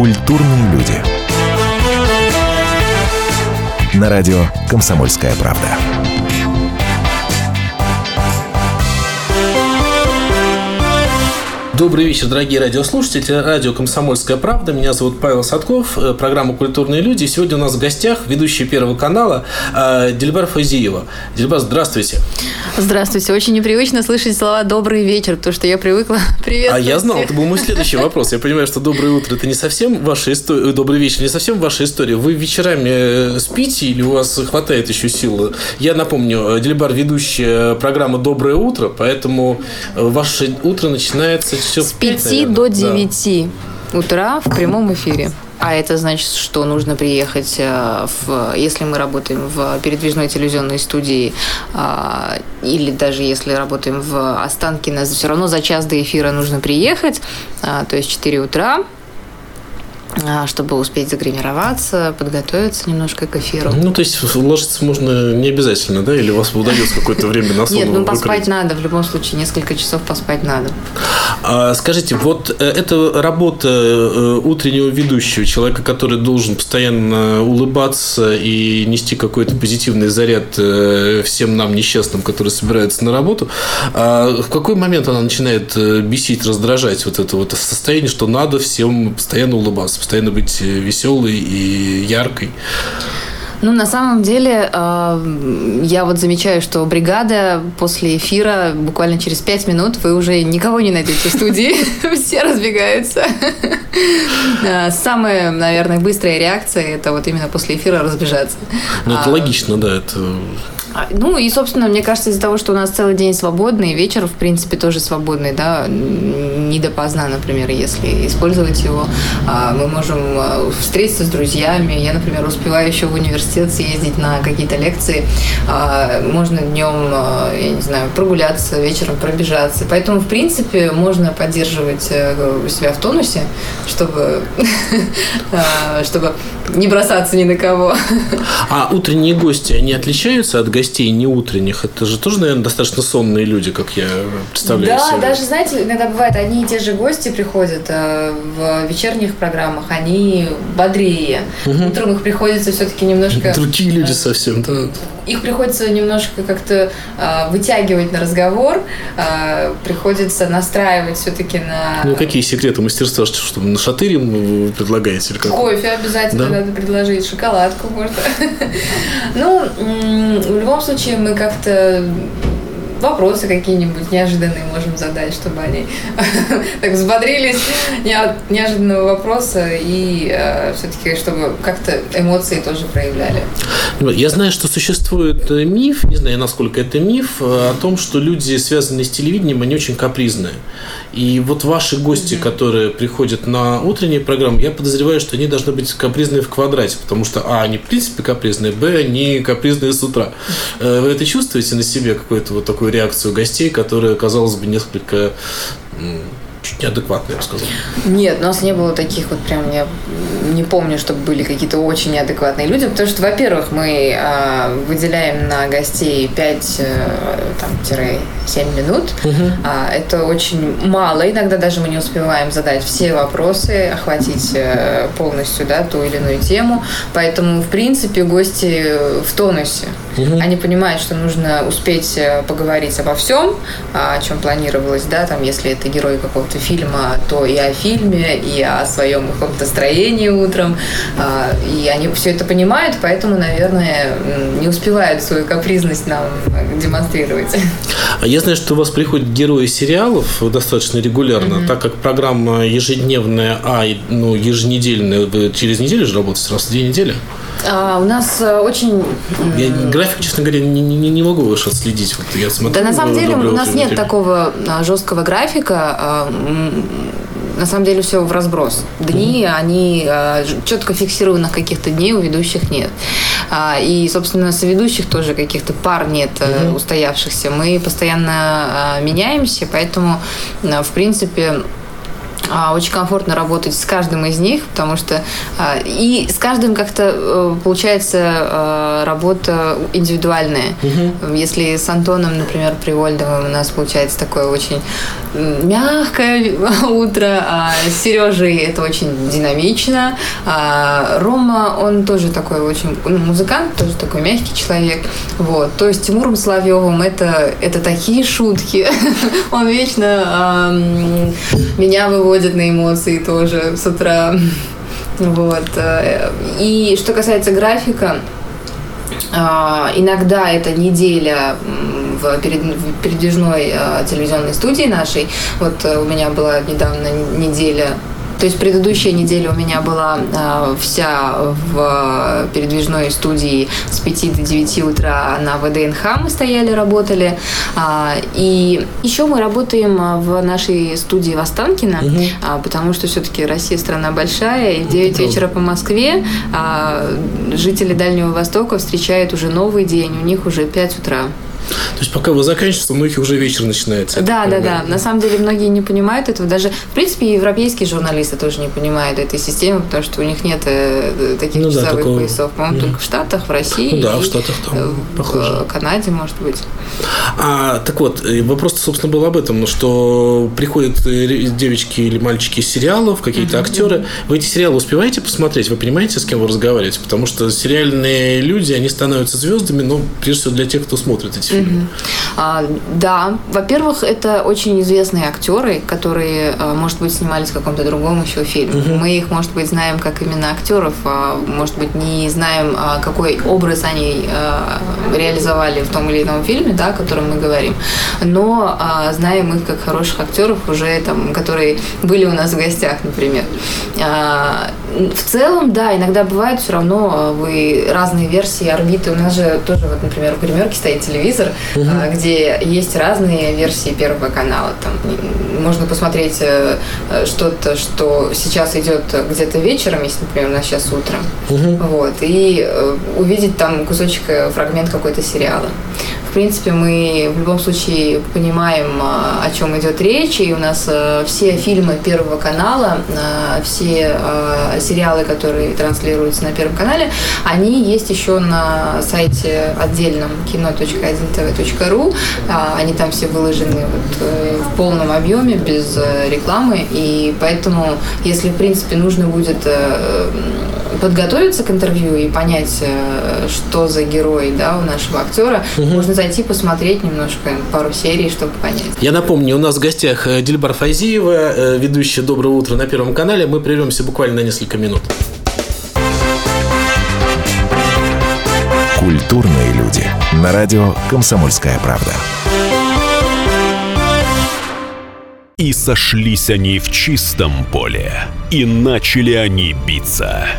Культурные люди. На радио «Комсомольская правда». Добрый вечер, дорогие радиослушатели. Радио «Комсомольская правда». Меня зовут Павел Садков. э, Программа «Культурные люди». Сегодня у нас в гостях ведущий Первого канала э, Дильбар Фазиева. Дильбар, здравствуйте. Здравствуйте. Очень непривычно слышать слова «добрый вечер», потому что я привыкла приветствовать. А я знал, это был мой следующий вопрос. Я понимаю, что доброе утро – это не совсем ваша история, добрый вечер, не совсем ваша история. Вы вечерами э, спите или у вас хватает еще сил? Я напомню, э, Дильбар – ведущая программы «Доброе утро», поэтому э, ваше утро начинается все С 5 до 9 утра в прямом эфире. А это значит, что нужно приехать, э, в, если мы работаем в передвижной телевизионной студии, а, или даже если работаем в Останкино, все равно за час до эфира нужно приехать, а, то есть 4 утра, чтобы успеть загримироваться, подготовиться немножко к эфиру. Ну, то есть ложиться можно не обязательно, да? Или у вас удается какое-то время на сон Нет, ну поспать надо, в любом случае, несколько часов поспать надо. А, скажите, вот э, это работа э, утреннего ведущего, человека, который должен постоянно улыбаться и нести какой-то позитивный заряд э, всем нам несчастным, которые собираются на работу. А в какой момент она начинает бесить, раздражать вот это вот состояние, что надо всем постоянно улыбаться, постоянно быть веселой и яркой? Ну, на самом деле, э, я вот замечаю, что бригада после эфира буквально через пять минут вы уже никого не найдете в студии, все разбегаются. Э, Самая, наверное, быстрая реакция – это вот именно после эфира разбежаться. Ну, это А, логично, да, это... а, Ну и, собственно, мне кажется, из-за того, что у нас целый день свободный, вечер, в принципе, тоже свободный, да, не допоздна, например, если использовать его, а, мы можем а, встретиться с друзьями. Я, например, успеваю еще в университет съездить на какие-то лекции. А, Можно днем, а, я не знаю, прогуляться, вечером пробежаться. Поэтому, в принципе, можно поддерживать э, себя в тонусе, чтобы, а, чтобы не бросаться ни на кого. А утренние гости, они отличаются от гостей не утренних? Это же тоже, наверное, достаточно сонные люди, как я представляю Да, себе. даже, знаете, иногда бывает, одни и те же гости приходят э, в вечерних программах, они бодрее. Утром их приходится все-таки немножко... Другие люди совсем, да. Их приходится немножко как-то э, вытягивать на разговор, э, приходится настраивать все-таки на... Ну, какие секреты мастерства, что, что на шатырем вы предлагаете? Или как? Кофе обязательно Да? надо предложить, шоколадку можно. Ну, в любом случае мы как-то вопросы какие-нибудь неожиданные можем задать, чтобы они так взбодрились не от неожиданного вопроса и все-таки чтобы как-то эмоции тоже проявляли. Я знаю, что существует э, миф, не знаю, насколько это миф, э, о том, что люди, связанные с телевидением, они очень капризные. И вот ваши гости, которые приходят на утренние программы, я подозреваю, что они должны быть капризные в квадрате, потому что, а, они в принципе капризные, б, они капризные с утра. Э, Вы это чувствуете на себе, какую-то вот такую реакцию гостей, которая, казалось бы, несколько чуть неадекватная, я бы сказал. Нет, у нас не было таких вот прям, я не помню, чтобы были какие-то очень неадекватные люди, потому что, во-первых, мы а, выделяем на гостей 5-7 минут. А, это очень мало, иногда даже мы не успеваем задать все вопросы, охватить э, полностью да, ту или иную тему, поэтому, в принципе, гости в тонусе. Они понимают, что нужно успеть э, поговорить обо всем, а, о чем планировалось, да, там, если это герой какого-то фильма, то и о фильме, и о своем каком-то настроении утром, А, и они все это понимают, поэтому, наверное, не успевают свою капризность нам демонстрировать. А Я знаю, что у вас приходят герои сериалов достаточно регулярно, так как программа ежедневная, а ну, еженедельная, через неделю же работаете, раз в две недели. А, у нас э, очень Я график, честно говоря, не, не, не могу ваш отследить. Вот я смотрю. Да, на самом деле «Доброе у нас утро» нет такого а, жесткого графика. а, На самом деле все в разброс. Дни, они а, ж- четко фиксированных каких-то дней у ведущих нет. А, И, собственно, соведущих тоже каких-то пар нет э, устоявшихся. Мы постоянно а, меняемся, поэтому, а, в принципе, А, очень комфортно работать с каждым из них, потому что а, и с каждым как-то э, получается а, работа индивидуальная. Угу. Если с Антоном, например, Привольдовым у нас получается такое очень мягкое утро, а с Сережей это очень динамично. А Рома, он тоже такой очень ну, музыкант, тоже такой мягкий человек. Вот. То есть Тимуром Соловьевым это, это такие шутки. Он вечно меня выводит выводит на эмоции тоже с утра. Вот. И что касается графика, а, Иногда это неделя в передвижной а, телевизионной студии нашей. Вот э, у меня была недавно неделя то есть предыдущая неделя у меня была э, вся в передвижной студии с 5 до 9 утра на ВДНХ мы стояли, работали. А, и еще мы работаем в нашей студии в Останкино, угу. а, потому что все-таки Россия страна большая, и в 9 вечера по Москве а, жители Дальнего Востока встречают уже новый день, у них уже 5 утра. То есть пока вы заканчиваете, у многих уже вечер начинается. Да, да, да. На самом деле многие не понимают этого. Даже, в принципе, европейские журналисты тоже не понимают этой системы, потому что у них нет э, таких ну, часовых да, такого... поясов. По-моему, mm. только в Штатах, в России. Ну, да, в Штатах там э, в похоже. Канаде, может быть. А, так вот, э, вопрос, собственно, был об этом, что приходят девочки или мальчики из сериалов, какие-то mm-hmm. актеры. Вы эти сериалы успеваете посмотреть? Вы понимаете, с кем вы разговариваете? Потому что сериальные люди, они становятся звездами, но прежде всего для тех, кто смотрит эти Mm-hmm. А, да, во-первых, это очень известные актеры, которые, а, может быть, снимались в каком-то другом еще фильме. Угу. Мы их, может быть, знаем как именно актеров, а, может быть, не знаем, а, какой образ они реализовали в том или ином фильме, да, о котором мы говорим. Но знаем их как хороших актеров уже там, которые были у нас в гостях, например. В целом, да, иногда бывает все равно вы разные версии орбиты. У нас же тоже, вот, например, в гримерке стоит телевизор, угу. где есть разные версии Первого канала. Там можно посмотреть э, что-то, что сейчас идет где-то вечером, если, например, у нас сейчас утром. Угу. Вот, и э, увидеть там кусочек, фрагмент какой-то сериала. В принципе, мы в любом случае понимаем, а, о чем идет речь, и у нас э, все фильмы Первого канала, э, все э, сериалы, которые транслируются на Первом канале, они есть еще на сайте отдельном кино.1tv.ru. А, они там все выложены вот в полном объеме, без рекламы, и поэтому, если, в принципе, нужно будет подготовиться к интервью и понять, что за герой да, у нашего актера, угу. можно зайти посмотреть немножко, пару серий, чтобы понять. Я напомню, у нас в гостях э, Дильбар Файзиева, э, ведущая «Доброе утро» на Первом канале. Мы прервемся буквально на несколько минут. Культурные люди. На радио «Комсомольская правда». И сошлись они в чистом поле, и начали они биться –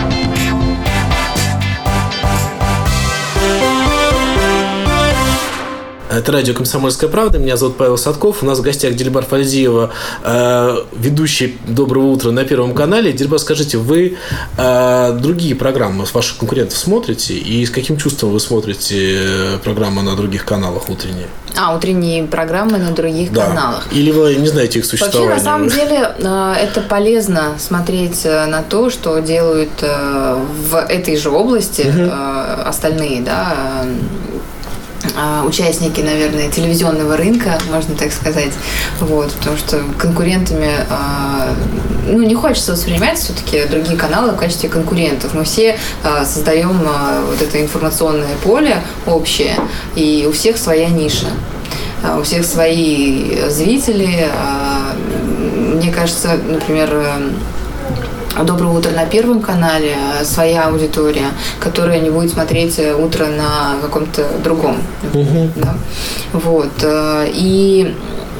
Это радио «Комсомольская правда». Меня зовут Павел Садков. У нас в гостях Дельбар Фальзиева, э, ведущий «Доброго утра» на Первом канале. Дельбар, скажите, вы э, другие программы ваших конкурентов смотрите? И с каким чувством вы смотрите э, программы на других каналах утренние? А, утренние программы на других да. каналах. Или вы не знаете их существования? Вообще, на самом деле, это полезно смотреть на то, что делают в этой же области угу. остальные, да, участники, наверное, телевизионного рынка, можно так сказать. Вот, потому что конкурентами, а, ну, не хочется воспринимать все-таки другие каналы в качестве конкурентов. Мы все а, создаем вот это информационное поле общее, и у всех своя ниша. У всех свои зрители. Мне кажется, например, Доброе утро на Первом канале, своя аудитория, которая не будет смотреть утро на каком-то другом. Угу. Да? Вот. Э, и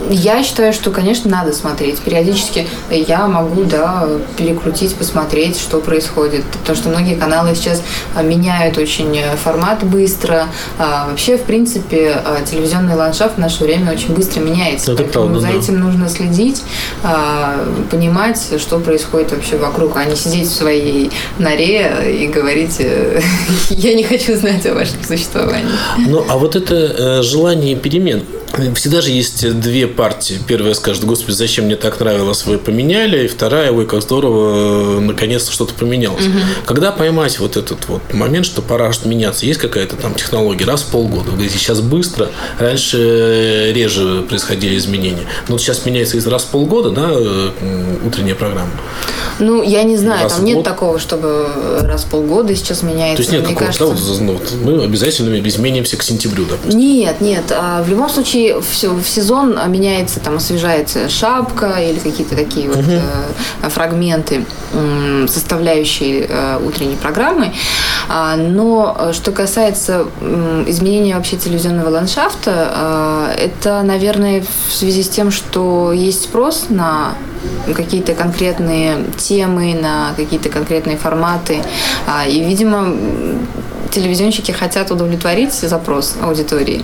я считаю, что, конечно, надо смотреть. Периодически я могу, да, перекрутить, посмотреть, что происходит. Потому что многие каналы сейчас а, меняют очень э, формат быстро. А, вообще, в принципе, а, телевизионный ландшафт в наше время очень быстро меняется. Это Поэтому правда, за да. этим нужно следить, понимать, что происходит вообще вокруг, а не сидеть в своей норе и говорить, э, я не хочу знать о вашем существовании. Ну, а вот это э, желание перемен, Всегда же есть две партии. Первая скажет, господи, зачем мне так нравилось, вы поменяли. И вторая, ой, как здорово, наконец-то что-то поменялось. Угу. Когда поймать вот этот вот момент, что пора меняться, есть какая-то там технология раз в полгода. Вы говорите, сейчас быстро, раньше реже происходили изменения. Но вот сейчас меняется раз в полгода, да, утренняя программа. Ну, я не знаю, раз там нет год. такого, чтобы раз в полгода сейчас меняется. То есть нет такого, кажется... да, вот, мы обязательно изменимся к сентябрю, допустим. Нет, нет. А в любом случае все, в сезон меняется, там освежается шапка или какие-то такие вот э, фрагменты, э, составляющие э, утренней программы. А, но э, что касается э, изменения вообще телевизионного ландшафта, э, это, наверное, в связи с тем, что есть спрос на какие-то конкретные темы, на какие-то конкретные форматы. А, и, видимо, телевизионщики хотят удовлетворить запрос аудитории.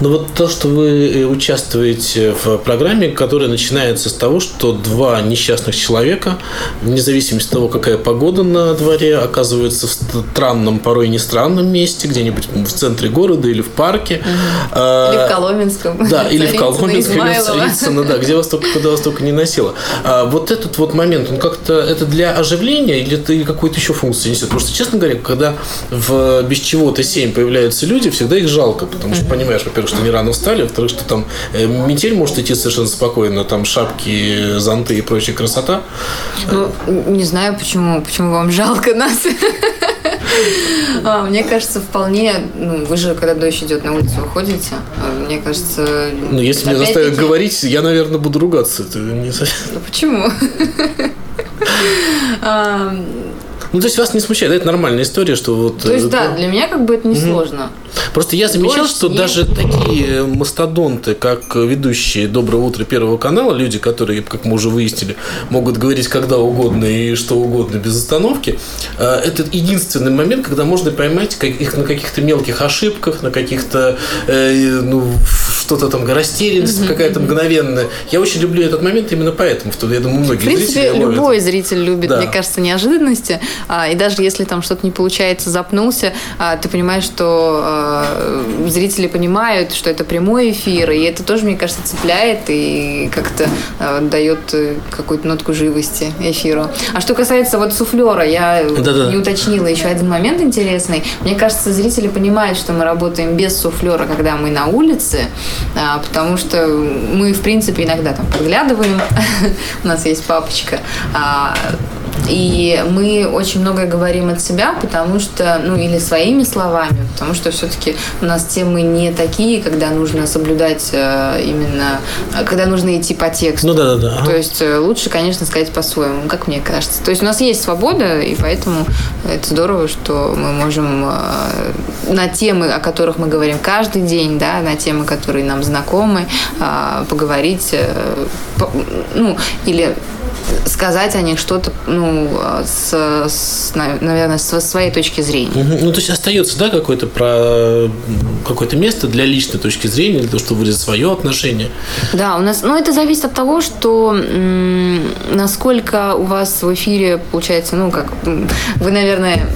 Ну вот то, что вы э, участвуете в программе, которая начинается с того, что два несчастных человека, вне зависимости от того, какая погода на дворе, оказываются в странном, порой не странном месте, где-нибудь в центре города или в парке. Угу. Или в Коломенском. Да, или в Коломенском, или в Царицыно, да, где вас только, куда вас только не носило. А вот этот вот момент, он как-то, это для оживления или это какую-то еще функцию несет? Потому что, честно говоря, когда в без чего-то 7 появляются люди, всегда их жалко, потому что понимаешь, во-первых, что они рано встали, во-вторых, что там э, метель может идти совершенно спокойно, там шапки, зонты и прочая красота. Ну, не знаю, почему, почему вам жалко нас. А, мне кажется, вполне, ну, вы же, когда дождь идет, на улицу выходите, а, мне кажется... Ну, если меня заставят говорить, я, наверное, буду ругаться. Это не совсем... Ну, почему? Ну, то есть вас не смущает, это нормальная история, что вот... То есть, э, да, для меня как бы это не сложно. Просто я замечал, что снег. даже такие мастодонты, как ведущие «Доброе утро» Первого канала, люди, которые, как мы уже выяснили, могут говорить когда угодно и что угодно без остановки, э, это единственный момент, когда можно поймать их на каких-то мелких ошибках, на каких-то, э, ну, что-то там растерянность mm-hmm. какая-то мгновенная. Я очень люблю этот момент именно поэтому. Я думаю, многие В принципе, зрители любой зритель любит, да. мне кажется, неожиданности. А, и даже если там что-то не получается, запнулся, а, ты понимаешь, что а, зрители понимают, что это прямой эфир, и это тоже, мне кажется, цепляет и как-то дает э, какую-то нотку живости эфиру. А что касается вот суфлера, я Да-да. не уточнила еще один момент интересный. Мне кажется, зрители понимают, что мы работаем без суфлера, когда мы на улице, потому что мы, в принципе, иногда там подглядываем, у нас есть папочка, и мы очень многое говорим от себя, потому что, ну, или своими словами, потому что все-таки у нас темы не такие, когда нужно соблюдать э, именно, когда нужно идти по тексту. Ну да, да, да. То есть э, лучше, конечно, сказать по-своему, как мне кажется. То есть у нас есть свобода, и поэтому это здорово, что мы можем э, на темы, о которых мы говорим каждый день, да, на темы, которые нам знакомы, поговорить, ну, или сказать о них что-то, ну, с, с, наверное, с своей точки зрения. Угу. Ну, то есть остается, да, какое-то про какое-то место для личной точки зрения, для того, чтобы выразить свое отношение. Да, у нас, ну, это зависит от того, что насколько у вас в эфире получается, ну, как вы, наверное,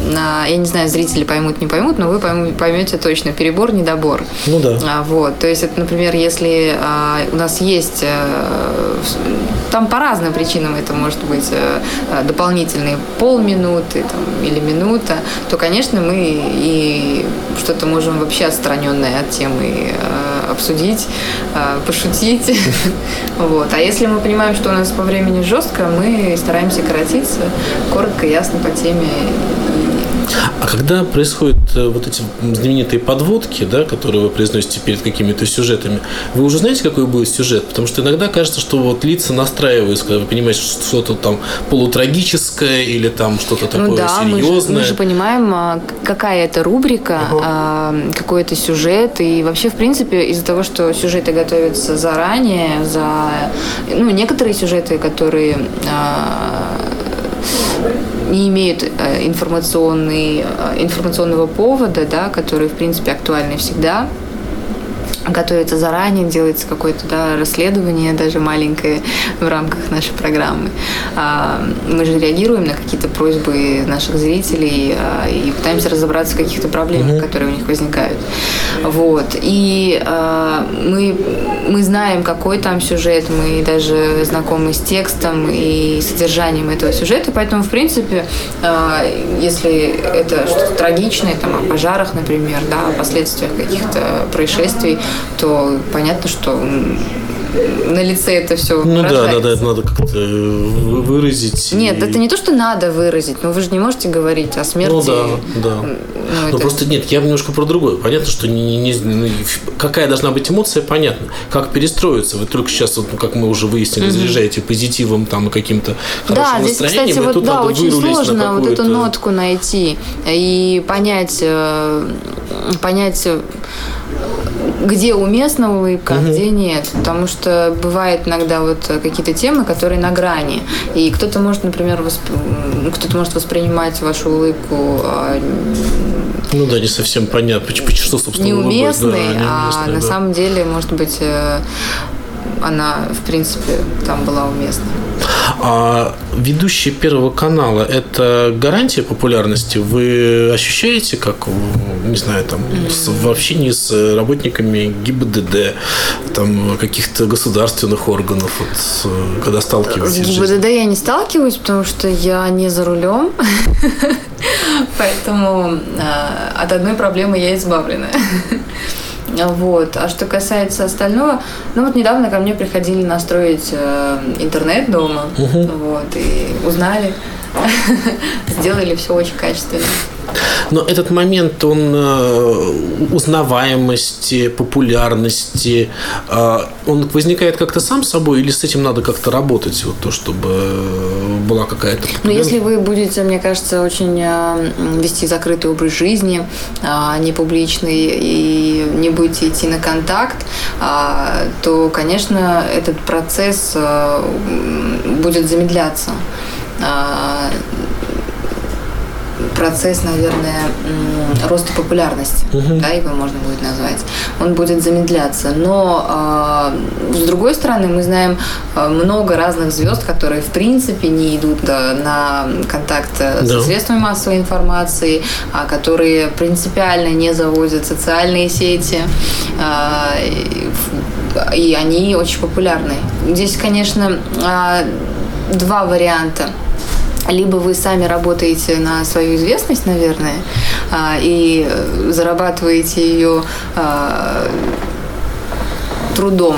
я не знаю, зрители поймут, не поймут, но вы поймете точно перебор, недобор. Ну да. А, вот, то есть, это, например, если а, у нас есть а, там по разным причинам это может быть э, э, дополнительные полминуты там, или минута, то, конечно, мы и что-то можем вообще отстраненное от темы обсудить, пошутить. Вот. А если мы понимаем, что у нас по времени жестко, мы стараемся коротиться коротко, ясно по теме а когда происходят э, вот эти знаменитые подводки, да, которые вы произносите перед какими-то сюжетами, вы уже знаете, какой будет сюжет? Потому что иногда кажется, что вот лица настраиваются, когда вы понимаете, что что-то там полутрагическое или там что-то ну такое ну, да, серьезное. Мы же, мы же понимаем, а, какая это рубрика, uh-huh. какой это сюжет. И вообще, в принципе, из-за того, что сюжеты готовятся заранее, за ну, некоторые сюжеты, которые а, не имеют э, информационный, э, информационного повода, да, который, в принципе, актуальны всегда готовится заранее, делается какое-то да, расследование, даже маленькое в рамках нашей программы. А, мы же реагируем на какие-то просьбы наших зрителей а, и пытаемся разобраться в каких-то проблемах, mm-hmm. которые у них возникают. Вот. И а, мы, мы знаем, какой там сюжет, мы даже знакомы с текстом и содержанием этого сюжета, поэтому, в принципе, если это что-то трагичное, там, о пожарах, например, да, о последствиях каких-то происшествий, то понятно, что на лице это все Ну да, да, да, это надо как-то выразить. Нет, и... это не то, что надо выразить, но вы же не можете говорить о смерти. Ну да, да. Ну, это... просто нет, я немножко про другое. Понятно, что не, не, не, какая должна быть эмоция, понятно. Как перестроиться. Вы только сейчас, вот, ну, как мы уже выяснили, mm-hmm. заряжаете позитивом там и каким-то хорошим да, здесь, настроением. Кстати, вот, тут да, надо очень сложно вот эту нотку найти и понять, э, понять где уместна улыбка, угу. где нет. Потому что бывает иногда вот какие-то темы, которые на грани. И кто-то может, например, восп... кто-то может воспринимать вашу улыбку а, ну да, не совсем понятно, что, собственно, неуместной, да, неуместной а да. на самом деле, может быть, э, она, в принципе, там была уместна. А ведущий Первого канала – это гарантия популярности? Вы ощущаете, как, не знаю, там, в общении с работниками ГИБДД, там, каких-то государственных органов, вот, когда сталкиваетесь? С ГИБДД я не сталкиваюсь, потому что я не за рулем. Поэтому э, от одной проблемы я избавлена. Вот. А что касается остального, ну вот недавно ко мне приходили настроить э, интернет дома, угу. вот, и узнали, сделали все очень качественно. Но этот момент, он э, узнаваемости, популярности, э, он возникает как-то сам собой или с этим надо как-то работать, вот то, чтобы была какая-то... Ну, если вы будете, мне кажется, очень э, вести закрытый образ жизни, не публичный, и не будете идти на контакт, то, конечно, этот процесс будет замедляться процесс, наверное, роста популярности, угу. да, его можно будет назвать, он будет замедляться. Но э, с другой стороны, мы знаем а, много разных звезд, которые в принципе не идут на контакт да. со средствами массовой информации, а которые принципиально не заводят социальные сети, э, и они очень популярны. Здесь, конечно, э, два варианта либо вы сами работаете на свою известность, наверное, а, и зарабатываете ее а, трудом,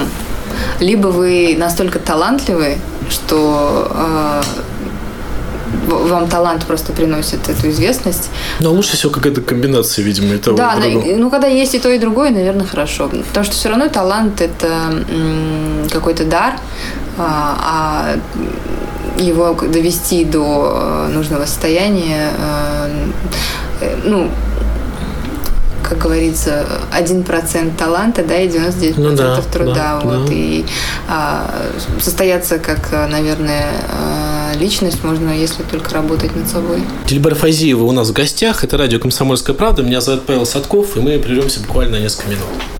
либо вы настолько талантливы, что а, вам талант просто приносит эту известность. Но лучше всего какая-то комбинация, видимо, этого Да, и ну когда есть и то, и другое, наверное, хорошо. Потому что все равно талант – это какой-то дар, а его довести до э, нужного состояния, э, ну, как говорится, один процент таланта, да, и 99% ну, да, труда. Да, вот, да. И а, состояться как, наверное, э, личность можно, если только работать над собой. Тильбар Фазиева у нас в гостях. Это радио «Комсомольская правда». Меня зовут Павел Садков, и мы прервемся буквально на несколько минут.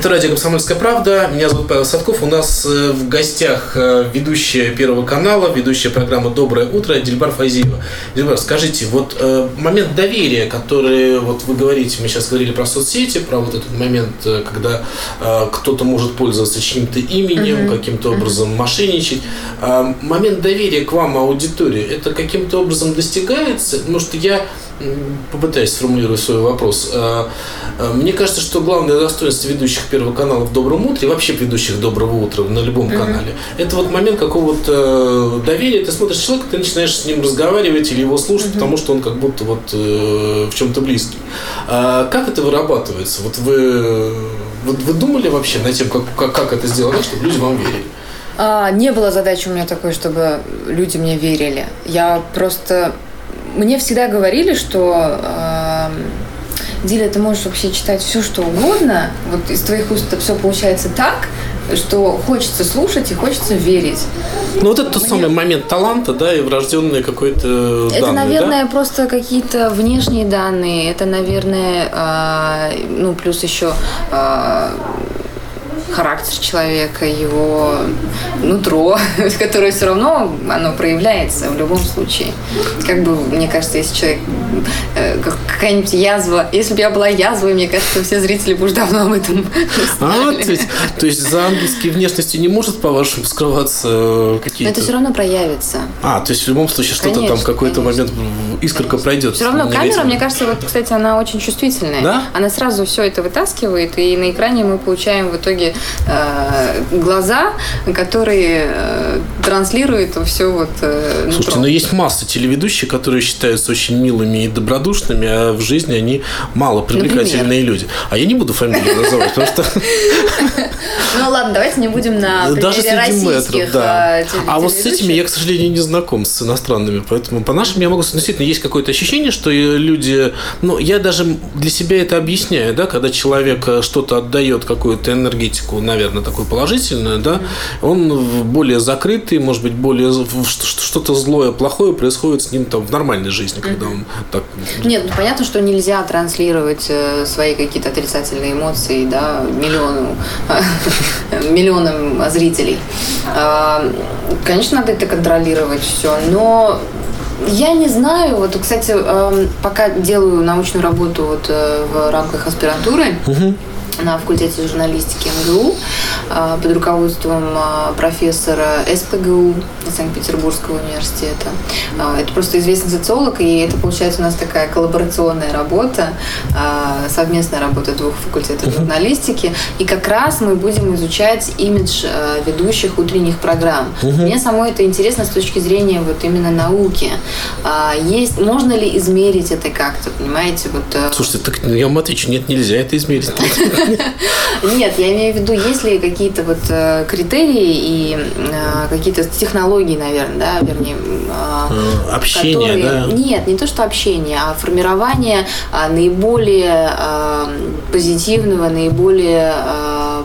Это радио «Комсомольская правда». Меня зовут Павел Садков. У нас э, в гостях э, ведущая Первого канала, ведущая программы «Доброе утро» Дильбар Файзиева. Дильбар, скажите, вот э, момент доверия, который вот вы говорите, мы сейчас говорили про соцсети, про вот этот момент, когда кто-то может пользоваться чьим-то именем, mm-hmm. каким-то образом мошенничать. момент доверия к вам, аудитории, это каким-то образом достигается? Потому что я попытаюсь сформулировать свой вопрос. А, а, мне кажется, что главное достоинство ведущих Первого канала в «Добром утре» вообще ведущих «Доброго утра» на любом mm-hmm. канале, это вот момент какого-то доверия. Ты смотришь человека, ты начинаешь с ним разговаривать или его слушать, mm-hmm. потому что он как будто вот э, в чем-то близкий. А как это вырабатывается? Вот вы, вот вы думали вообще над тем, как, как, как это сделать, чтобы люди вам верили? А, не было задачи у меня такой, чтобы люди мне верили. Я просто мне всегда говорили, что э, Диля, ты можешь вообще читать все, что угодно. Вот из твоих уст все получается так, что хочется слушать и хочется верить. Ну вот это тот самый момент таланта, да, и врожденные какой-то Это, данные, наверное, да? просто какие-то внешние данные. Это, наверное, э, ну плюс еще э, характер человека, его нутро, которое все равно оно проявляется в любом случае. Как бы, мне кажется, если человек какая-нибудь язва, если бы я была язвой, мне кажется, все зрители бы уже давно об этом А, то есть, то есть за ангельской внешностью не может, по-вашему, скрываться э, какие-то... Но это все равно проявится. А, то есть в любом случае что-то там какой-то момент искорка пройдет. Все равно камера, мне кажется, вот, кстати, она очень чувствительная. Да? Она сразу все это вытаскивает, и на экране мы получаем в итоге э, глаза, которые э, транслируют все вот э, Слушайте, но есть масса телеведущих, которые считаются очень милыми и добродушными, а в жизни они мало привлекательные люди. А я не буду фамилию называть, потому что... Ну ладно, давайте не будем на Даже среди метров, да. Э, а вот с этими я, к сожалению, не знаком с иностранными, поэтому по нашим я могу... Действительно, есть какое-то ощущение, что люди... Ну, я даже для себя это объясняю, да, когда человек э, что-то отдает, какую-то энергетику, наверное, такую положительную, да, он более закрытый, может быть, более что-то злое, плохое происходит с ним там в нормальной жизни, когда он так... Нет, ну понятно, что нельзя транслировать э, свои какие-то отрицательные эмоции, да, миллиону, миллионам зрителей. А, конечно, надо это контролировать все, но я не знаю. Вот, кстати, эм, пока делаю научную работу вот э, в рамках аспирантуры, угу на факультете журналистики МГУ а, под руководством а, профессора СПГУ Санкт-Петербургского университета. А, это просто известный социолог, и это получается у нас такая коллаборационная работа, совместная работа двух факультетов журналистики. И как раз мы будем изучать имидж ведущих утренних программ. Мне самой это интересно с точки зрения вот именно науки. Есть, можно ли измерить это как-то, понимаете? Вот, Слушайте, так я вам отвечу, нет, нельзя это измерить. Нет, я имею в виду, есть ли какие-то вот э, критерии и э, какие-то технологии, наверное, да, вернее... Э, общение, которые... да? Нет, не то, что общение, а формирование а, наиболее позитивного, наиболее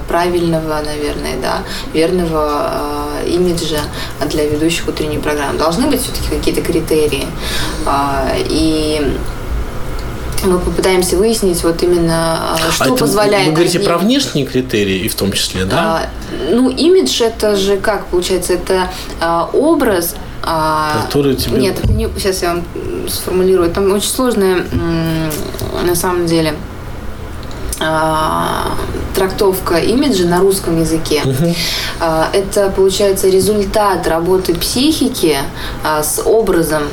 правильного, наверное, да, верного имиджа для ведущих утренней программы. Должны быть все-таки какие-то критерии. А, и мы попытаемся выяснить вот именно, а, что а позволяет... Вы говорите одним... про внешние критерии и в том числе, да? А, ну, имидж это же как получается? Это а, образ, а, Который тебе... Нет, это не... сейчас я вам сформулирую. Там очень сложное на самом деле а, трактовка имиджа на русском языке. А, это, получается, результат работы психики а, с образом,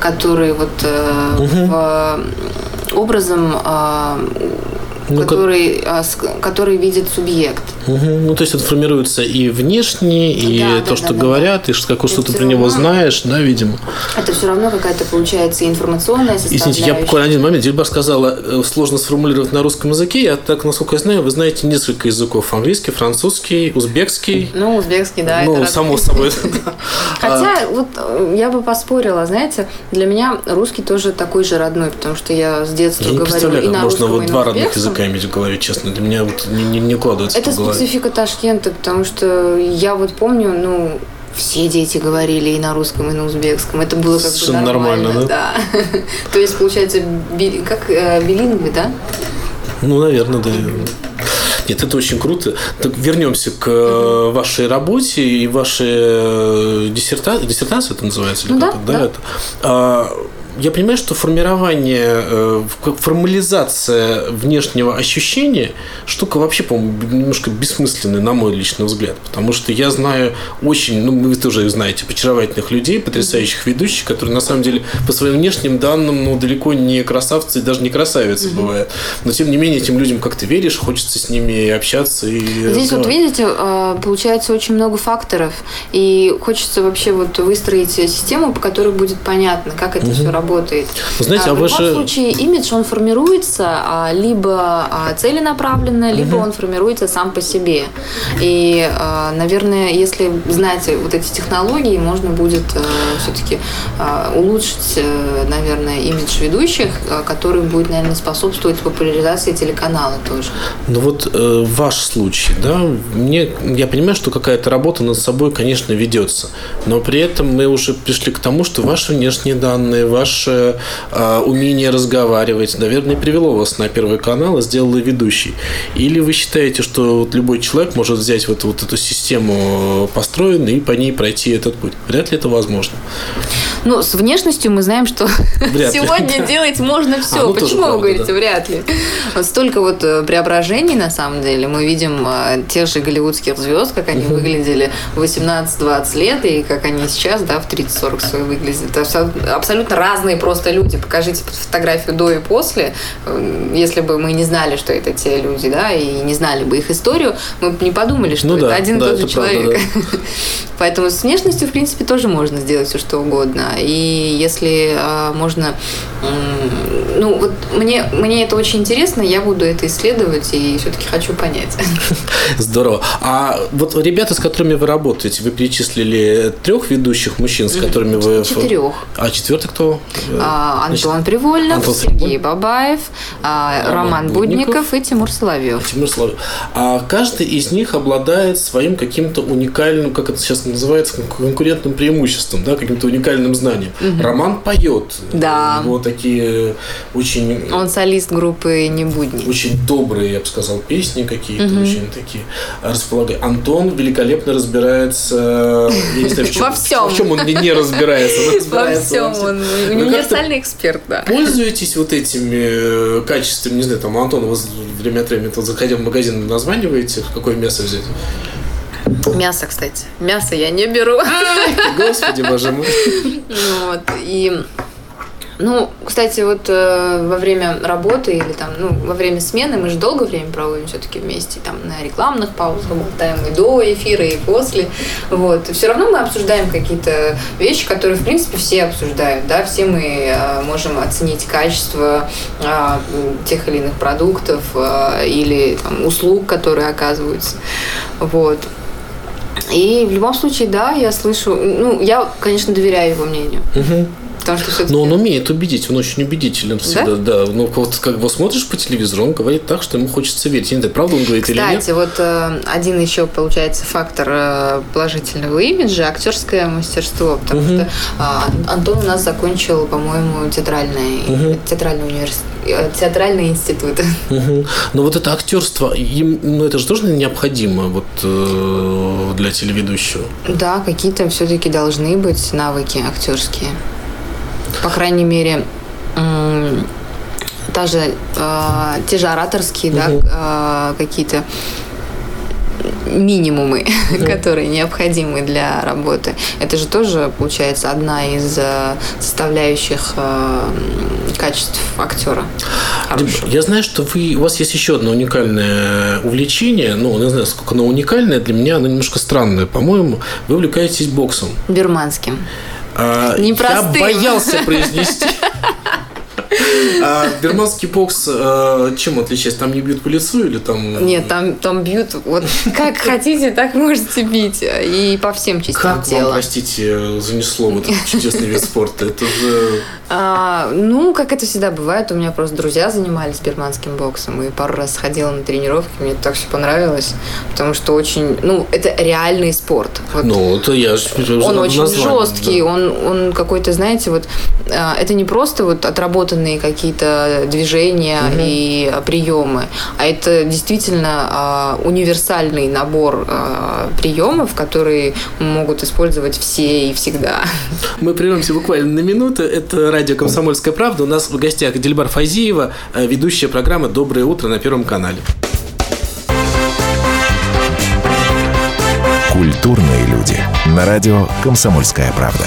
который вот э, в- образом, а, Ну, как- который, а, с- который видит субъект. Мгм. Ну, то есть он формируется и внешне, и Да, то, да, что да, да, говорят, и что, как, что ты всё про него знаешь, да, видимо. Это все равно какая-то получается информационная составляющая. Извините, я буквально один момент. Дельбар сказала, э, сложно сформулировать на русском языке. Я так, насколько я знаю, вы знаете несколько языков. Английский, французский, узбекский. Ну, узбекский, да. ну, это само собой. Хотя, вот э, я бы поспорила, знаете, для меня русский тоже такой же родной, потому что я с детства говорю и как на русском, и два на родных узбекском. Языка иметь в голове, честно. Для меня вот не, не, не укладывается Это специфика Ташкента, потому что я вот помню, ну, все дети говорили и на русском, и на узбекском. Это было как бы нормально. нормально, да? То есть, получается, би- как э, билингвы, да? Ну, наверное, да. Нет, это очень круто. Так вернемся к э, вашей работе и вашей э, диссерта... диссертация это называется? Ну да, это? да. Это. А, я понимаю, что формирование, э, формализация внешнего ощущения штука вообще, по-моему, немножко бессмысленная, на мой личный взгляд. Потому что я знаю очень, ну, вы тоже знаете, очаровательных людей, потрясающих ведущих, которые на самом деле по своим внешним данным, ну, далеко не красавцы и даже не красавицы бывают. Но тем не менее, этим людям как-то веришь, хочется с ними общаться и Здесь вот разговаривать. видите, э, получается очень много факторов, и хочется вообще вот выстроить систему, по которой будет понятно, как это все работает. Вы знаете, а в вы любом случае имидж он формируется а, либо а, целенаправленно, либо он формируется сам по себе. И, а, наверное, если знать вот эти технологии, можно будет все-таки улучшить, э, наверное, имидж ведущих, э, который будет, наверное, способствовать популяризации телеканала тоже. Ну вот э, ваш случай, да, мне, я понимаю, что какая-то работа над собой, конечно, ведется, но при этом мы уже пришли к тому, что ваши внешние данные, ваше э, умение разговаривать, наверное, привело вас на Первый канал и сделало ведущий. Или вы считаете, что вот любой человек может взять вот, вот эту систему построенную и по ней пройти этот путь? Вряд ли это возможно. Ну, с внешностью мы знаем, что Вряд ли. сегодня делать можно все. А, ну, Почему вы правда, говорите да. вряд ли? Столько вот э, преображений, на самом деле. Мы видим э, тех же голливудских звезд, как они выглядели в 18-20 лет, и как они сейчас, да, в 30-40 свои выглядят. Это абсолютно разные просто люди. Покажите фотографию до и после. Э, Если бы мы не знали, что это те люди, да, и не знали бы их историю, мы бы не подумали, что Ну это да, один и да, тот же это правда, человек. Поэтому с внешностью, в принципе, тоже можно сделать все, что угодно. И если а, можно... Ну, вот мне, мне это очень интересно, я буду это исследовать и все-таки хочу понять. Здорово. А вот ребята, с которыми вы работаете, вы перечислили трех ведущих мужчин, с которыми вы... Четырех. А четвертый кто? А, Антон Привольнов, Антон Сергей Бабаев, а, Роман Роман Будников Будников и Тимур Соловьев. Тимур Соловьев. А каждый из них обладает своим каким-то уникальным, как это сейчас называется, кон- конкурентным преимуществом, да, каким-то уникальным знанием. Роман поет. Да. У него такие очень Он солист группы «Не будни». очень добрые, я бы сказал, песни какие-то, очень такие располагают. Антон великолепно разбирается, знаю, в чем, Во всем. в чем он не, разбирается. но Во разбирается всем всем. он Вы универсальный эксперт, да. Пользуетесь вот этими э, качествами, не знаю, там, Антон, вы время от времени, заходя в магазин, названиваете, какое мясо взять? Мясо, кстати. Мясо я не беру. Господи, боже мой. Вот. И ну, кстати, вот э, во время работы или там, ну, во время смены мы же долго время проводим все-таки вместе, там, на рекламных паузах болтаем и до эфира, и после. Вот. Все равно мы обсуждаем какие-то вещи, которые, в принципе, все обсуждают, да, все мы э, можем оценить качество э, тех или иных продуктов э, или там, услуг, которые оказываются. Вот. И в любом случае, да, я слышу, ну, я, конечно, доверяю его мнению. Потому что. Но он умеет убедить, он очень убедителен всегда, да. Ну, вот как его смотришь по телевизору, он говорит так, что ему хочется верить. Я не знаю, правда он говорит или нет. Кстати, вот э, один еще получается фактор э, положительного имиджа актерское мастерство, потому что э, Антон у нас закончил, по-моему, театральный, театральный университет, э, театральный институт. Мгм. Но вот это актерство, им, ну это же тоже необходимо вот э, для телеведущего. Да, какие-то все-таки должны быть навыки актерские. По крайней мере, м, та же, э, те же ораторские, да, э, какие-то минимумы, которые необходимы для работы. Это же тоже, получается, одна из э, составляющих э, качеств актера. Я знаю, что вы, у вас есть еще одно уникальное увлечение. Ну, не знаю, сколько оно уникальное. Для меня оно немножко странное. По-моему, вы увлекаетесь боксом. Бирманским. А, Непростым. Я боялся произнести. А бирманский бокс э, чем отличается? Там не бьют по лицу или там... Нет, там, там бьют вот как хотите, так можете бить. И по всем частям Как тела. вам, простите, занесло в этот чудесный вид спорта? Это же... А, ну, как это всегда бывает, у меня просто друзья занимались бирманским боксом, и пару раз сходила на тренировки, мне так все понравилось, потому что очень, ну, это реальный спорт. Вот Ну, это я же он очень название, жесткий, да. он, он какой-то, знаете, вот а, это не просто вот отработанные какие-то движения и а, приемы, а это действительно универсальный набор приемов, которые могут использовать все и всегда. Мы прервемся буквально на минуту. Это радио «Комсомольская правда». У нас в гостях Дельбар Фазиева, э, ведущая программы «Доброе утро» на Первом канале. Культурные люди. На радио «Комсомольская правда».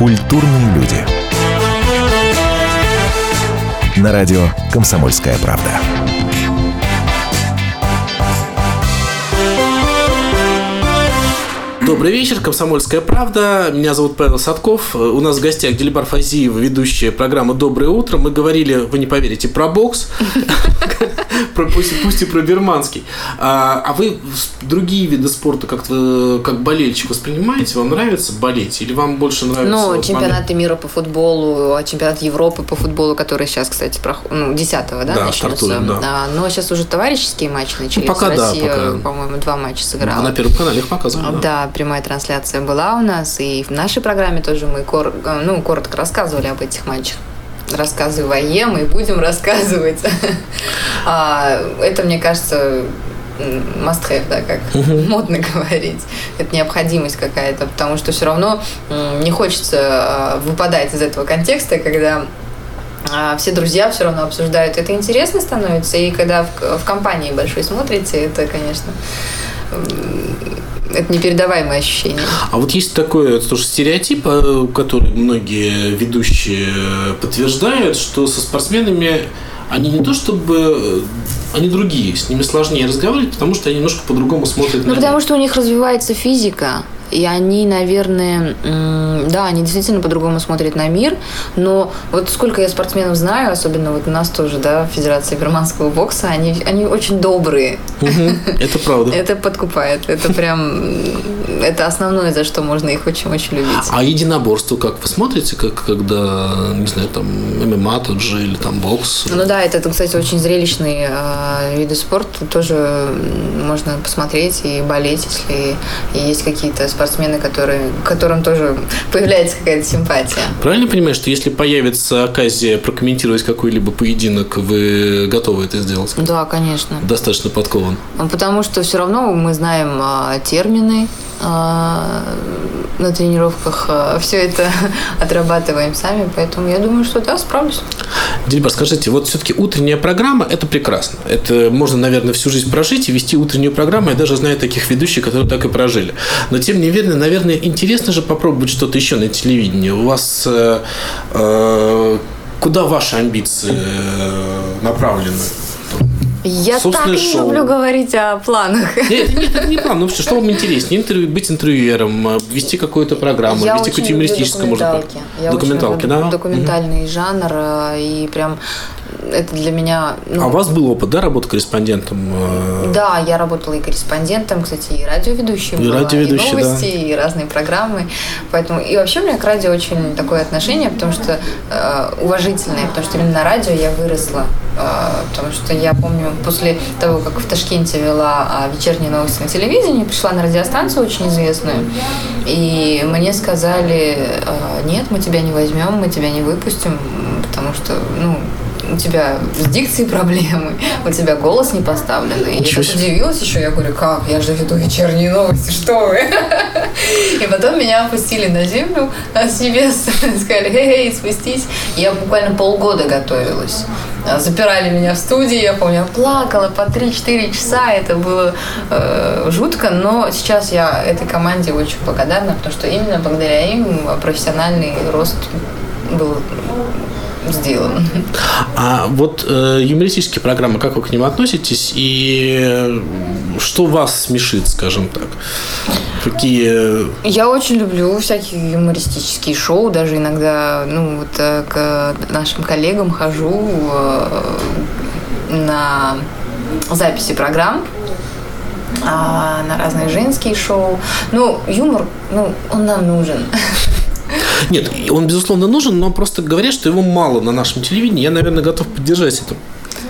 Культурные люди. На радио «Комсомольская правда». Добрый вечер, «Комсомольская правда». Меня зовут Павел Садков. У нас в гостях Дельбар Фазиева, ведущая программы «Доброе утро». Мы говорили, вы не поверите, про бокс, про, пусть, пусть и про бирманский. А, а вы другие виды спорта как-то как болельщик воспринимаете? Вам нравится болеть? Или вам больше нравится... Ну, вот чемпионаты мира по футболу, а чемпионат Европы по футболу, который сейчас, кстати, проходит, ну, 10 да, Да, начнется. стартует, да. А, но сейчас уже товарищеские матчи начались. Ну, пока да, Россия, пока. по-моему, два матча сыграла. момент? На Первом канале их показывают. Да, прямая трансляция была у нас, и в нашей программе тоже мы кор- э, ну, коротко рассказывали об этих матчах. Рассказываем и будем рассказывать. А, Это, мне кажется, must have, да, как модно говорить. Это необходимость какая-то, потому что все равно не хочется а, выпадать из этого контекста, когда а, все друзья все равно обсуждают. Это интересно становится, и когда в, в компании большой смотрите, это, конечно, это непередаваемое ощущение. А вот есть такой тоже стереотип, э, который многие ведущие подтверждают, что со спортсменами они не то чтобы... э, Они другие, с ними сложнее разговаривать, потому что они немножко по-другому смотрят Ну, на потому что у них развивается физика, и они, наверное, да, они действительно по-другому смотрят на мир, но вот сколько я спортсменов знаю, особенно вот у нас тоже, да, в Федерации германского бокса, они, они очень добрые. Это правда. Это подкупает, это прям, это основное, за что можно их очень-очень любить. А единоборство как? Вы смотрите, как когда, не знаю, там ММА тот же или там бокс? Ну да, это, кстати, очень зрелищный э, виды спорта. Тоже можно посмотреть и болеть, если есть какие-то спортсмены, которые, которым тоже появляется какая-то симпатия. Правильно понимаю, что если появится оказия прокомментировать какой-либо поединок, вы готовы это сделать? Да, конечно. Достаточно подкован. Ну, Потому что все равно мы знаем а, термины на тренировках, все это отрабатываем сами, поэтому я думаю, что да, справлюсь. Дильбар, скажите, вот все-таки утренняя программа – это прекрасно. Это можно, наверное, всю жизнь прожить и вести утреннюю программу. Я даже знаю таких ведущих, которые так и прожили. Но, тем не менее, наверное, интересно же попробовать что-то еще на телевидении. У вас э, э, куда ваши амбиции э, направлены? Я так Собственное не шоу. люблю говорить о планах. Нет, нет, это не план. Ну что, что вам интереснее? Интервью, быть интервьюером, э, вести какую-то программу, Я вести какую-то юмористическую, может быть. документалки. Я Документалки, очень люблю да? Документальный жанр, э, и прям это для меня... ну, А у вас был опыт, да, работы корреспондентом? э, Да, я работала и корреспондентом, кстати, и радиоведущей И была, радиоведущей, и новости, и разные программы. Поэтому и вообще у меня к радио очень такое отношение, потому что э, уважительное, потому что именно на радио я выросла. Э, потому что я помню, после того, как в Ташкенте вела а, вечерние новости на телевидении, пришла на радиостанцию очень известную, и мне сказали, э, нет, мы тебя не возьмем, мы тебя не выпустим, потому что, ну, у тебя с дикцией проблемы, у тебя голос не поставленный. Я Ничего так себе. удивилась еще, я говорю, как, я же веду вечерние новости, что вы? И потом меня опустили на землю а с небес, сказали, эй, спустись. Я буквально полгода готовилась. А, Запирали меня в студии, я помню, я плакала по 3-4 часа, это было э, жутко, но сейчас я этой команде очень благодарна, потому что именно благодаря им профессиональный рост был сделан. А вот э, юмористические программы, как вы к ним относитесь и э, что вас смешит, скажем так? Какие... Я очень люблю всякие юмористические шоу, даже иногда, ну, вот э, к нашим коллегам хожу э, на записи программ, а, на разные женские шоу. Ну, юмор, ну, он нам нужен. Нет, он, безусловно, нужен, но просто говорят, что его мало на нашем телевидении. Я, наверное, готов поддержать эту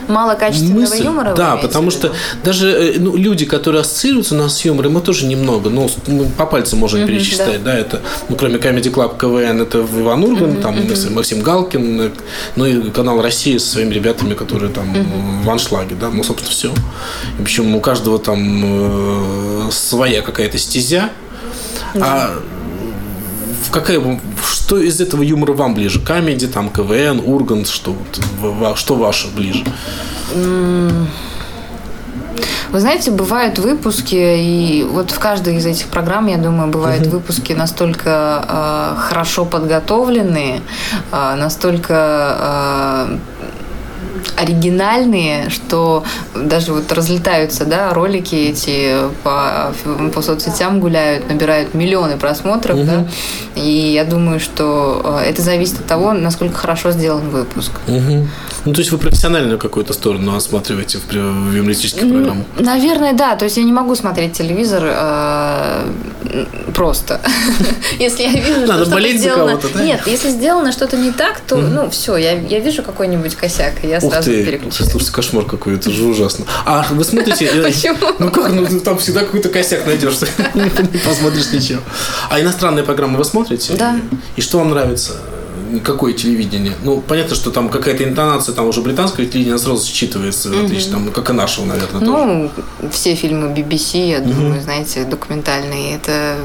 Мало качественного мысль. юмора. Да, потому что даже э, ну, люди, которые ассоциируются у нас с юмором, мы тоже немного, ну, по пальцам можем перечислять, да. это, ну, кроме Comedy Club КВН, это Иван Ургант, там Максим Галкин, э, ну, и канал России со своими ребятами, которые там в аншлаге, да, ну, собственно, все. И причем у каждого там э, своя какая-то стезя, а в какая, что из этого юмора вам ближе? Камеди, там, КВН, Ургант, что, что ваше ближе? Вы знаете, бывают выпуски, и вот в каждой из этих программ, я думаю, бывают выпуски настолько э, хорошо подготовленные, э, настолько э, оригинальные, что даже вот разлетаются, да, ролики эти по, по соцсетям гуляют, набирают миллионы просмотров, да, и я думаю, что э, это зависит от того, насколько хорошо сделан выпуск. Мгм. Ну, то есть вы профессиональную какую-то сторону осматриваете в, в юмористических программах? Наверное, да. То есть я не могу смотреть телевизор э, просто. Если я вижу, Надо что что-то за сделано... кого-то, да? Нет, если сделано что-то не так, то, ну, все, я, я вижу какой-нибудь косяк, и я Ух сразу ты, переключаюсь. слушайте, кошмар какой, это же ужасно. А вы смотрите... э, Почему? Ну как, ну там всегда какой-то косяк найдешь, не посмотришь ничего. А иностранные программы вы смотрите? Да. И что вам нравится? Какое телевидение? Ну, понятно, что там какая-то интонация, там уже британское телевидение сразу считывается, в отличие, там, как и нашего, наверное, тоже. Ну, все фильмы BBC, я думаю, знаете, документальные, это...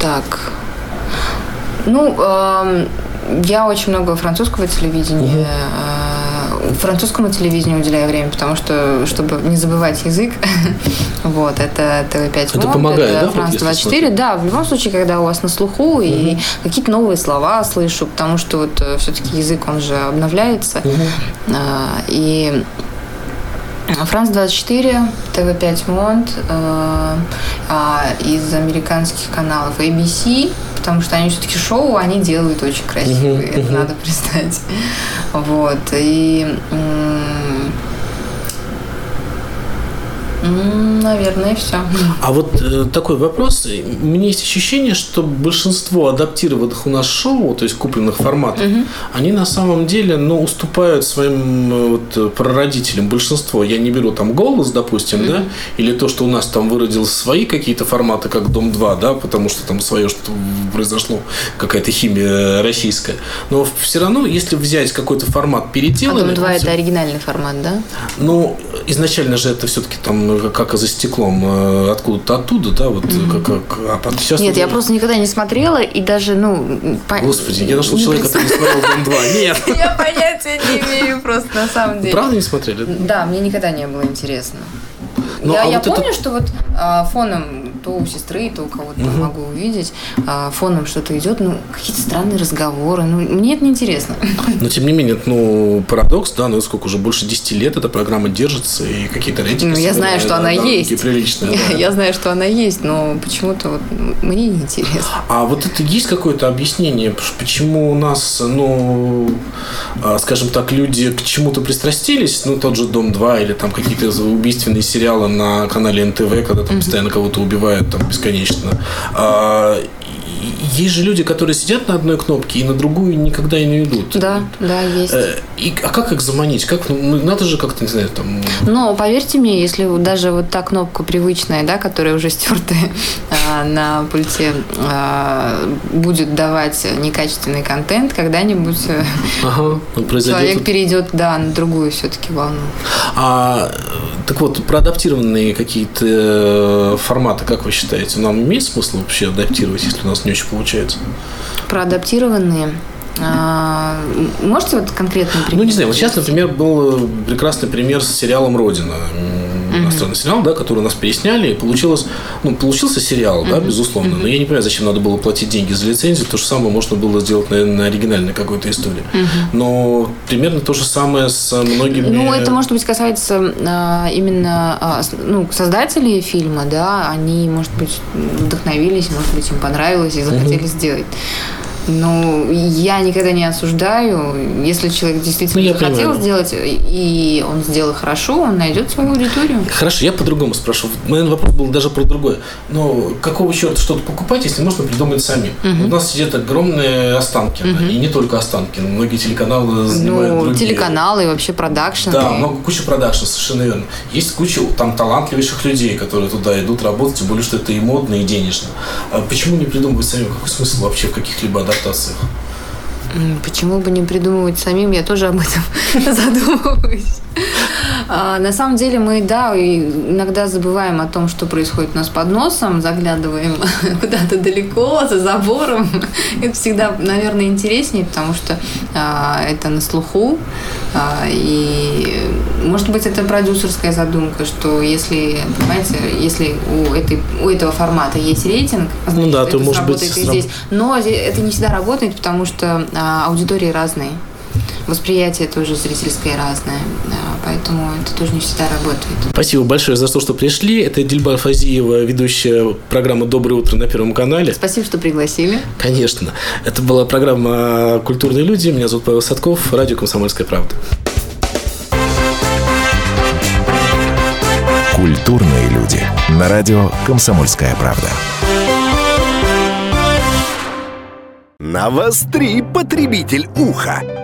Так. Ну, эм, я очень много французского телевидения, э, французскому телевидению уделяю время, потому что, чтобы не забывать язык, вот, это ТВ5 Это Монд, помогает, да, это вот Франс если 24, да, в любом случае, когда у вас на слуху, и какие-то новые слова слышу, потому что вот все-таки язык, он же обновляется, А, и Франс 24, ТВ5 Монт, э, из американских каналов ABC, потому что они все-таки шоу, они делают очень красивые, это надо признать. Вот, и наверное, все. А вот э, такой вопрос. У меня есть ощущение, что большинство адаптированных у нас шоу, то есть купленных форматов, они на самом деле ну, уступают своим э, вот, э, прародителям. Большинство. Я не беру там голос, допустим, да, или то, что у нас там выродилось свои какие-то форматы, как Дом-2, да, потому что там свое что произошло, какая-то химия российская. Но все равно, если взять какой-то формат А переделанный... Дом 2 он это оригинальный формат, да? ну, изначально же это все-таки там э, как за стеклом э, откуда-то оттуда, да, вот э, как, как а потом сейчас Нет, я просто никогда не смотрела, и даже, ну... по- Господи, я нашел не человека, который не смотрел Дом 2. Нет. Я понятия не имею просто на самом деле. Правда не смотрели? Да, мне никогда не было интересно. Ну, я а я вот это- помню, что вот а, фоном то у сестры, то у кого-то угу. могу увидеть, а, фоном что-то идет, ну, какие-то странные разговоры. Ну, мне это неинтересно. Но тем не менее, ну, парадокс, да, ну сколько уже больше 10 лет эта программа держится, и какие-то рейтинги. Ну, я знаю, что она есть. Приличные, я, да. я знаю, что она есть, но почему-то вот мне неинтересно. А вот это есть какое-то объяснение, почему у нас, ну, а, скажем так, люди к чему-то пристрастились, ну, тот же «Дом-2» или там какие-то убийственные сериалы на канале НТВ, когда там постоянно кого-то убивают там бесконечно. Есть же люди, которые сидят на одной кнопке и на другую никогда и не идут. Да, да, есть. Э, и, а как их заманить? Как, ну, надо же как-то, не знаю, там... Ну, поверьте мне, если даже вот та кнопка привычная, да, которая уже стертая а, на пульте, а, будет давать некачественный контент, когда-нибудь э, ага, ну, человек перейдет, да, на другую все-таки волну. А, так вот, про адаптированные какие-то э, форматы, как вы считаете, нам имеет смысл вообще адаптировать, если у нас не очень получается? Про адаптированные а, можете вот конкретно пример? Ну, не знаю. Вот сейчас, например, был прекрасный пример с сериалом «Родина». Иностранный сериал, да, который у нас пересняли, и получилось, ну, получился сериал, да, безусловно, но я не понимаю, зачем надо было платить деньги за лицензию, то же самое можно было сделать, наверное, на оригинальной какой-то истории. Но примерно то же самое с многими... Ну, это, может быть, касается а, именно а, ну, создателей фильма, да, они, может быть, вдохновились, может быть, им понравилось и захотели сделать. Ну, я никогда не осуждаю. Если человек действительно ну, хотел понимаю. сделать, и он сделал хорошо, он найдет свою аудиторию. Хорошо, я по-другому спрошу. Мой вопрос был даже про другое. Но какого черта что-то покупать, если можно придумать сами? Угу. У нас сидят огромные останки, угу. и не только останки. Многие телеканалы занимают ну, другие. телеканалы и вообще продакшн. Да, много куча продакшн, совершенно верно. Есть куча там талантливейших людей, которые туда идут работать, тем более, что это и модно, и денежно. А почему не придумывать сами? Какой смысл вообще в каких-либо адаптациях. Почему бы не придумывать самим, я тоже об этом задумываюсь. А, на самом деле мы, да, иногда забываем о том, что происходит у нас под носом, заглядываем куда-то далеко, за забором. Это всегда, наверное, интереснее, потому что а, это на слуху. А, и, может быть, это продюсерская задумка, что если, понимаете, если у, этой, у этого формата есть рейтинг, ну, да, то может быть, и здесь. Но это не всегда работает, потому что а, аудитории разные восприятие тоже зрительское разное, поэтому это тоже не всегда работает. Спасибо большое за то, что пришли. Это Дильбар Фазиева, ведущая программы «Доброе утро» на Первом канале. Спасибо, что пригласили. Конечно. Это была программа «Культурные люди». Меня зовут Павел Садков, радио «Комсомольская правда». Культурные люди. На радио «Комсомольская правда». Навостри, потребитель уха!